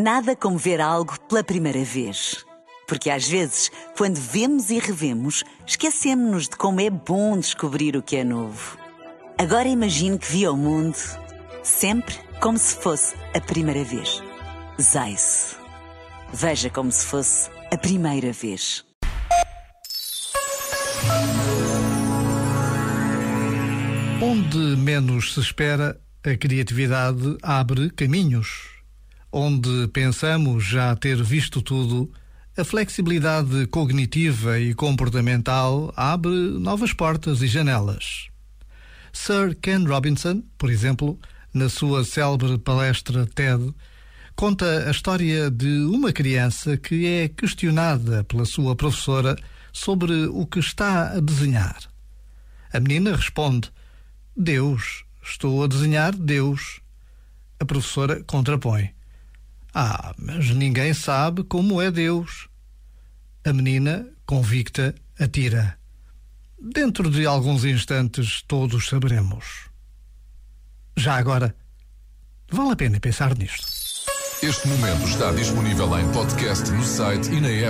Nada como ver algo pela primeira vez. Porque às vezes, quando vemos e revemos, esquecemos-nos de como é bom descobrir o que é novo. Agora imagine que viu o mundo sempre como se fosse a primeira vez. Zais. Veja como se fosse a primeira vez. Onde menos se espera, a criatividade abre caminhos onde pensamos já ter visto tudo, a flexibilidade cognitiva e comportamental abre novas portas e janelas. Sir Ken Robinson, por exemplo, na sua célebre palestra TED, conta a história de uma criança que é questionada pela sua professora sobre o que está a desenhar. A menina responde: Deus, estou a desenhar Deus. A professora contrapõe: ah, mas ninguém sabe como é Deus. A menina, convicta, atira. Dentro de alguns instantes todos saberemos. Já agora, vale a pena pensar nisto. Este momento está disponível em podcast no site e na app.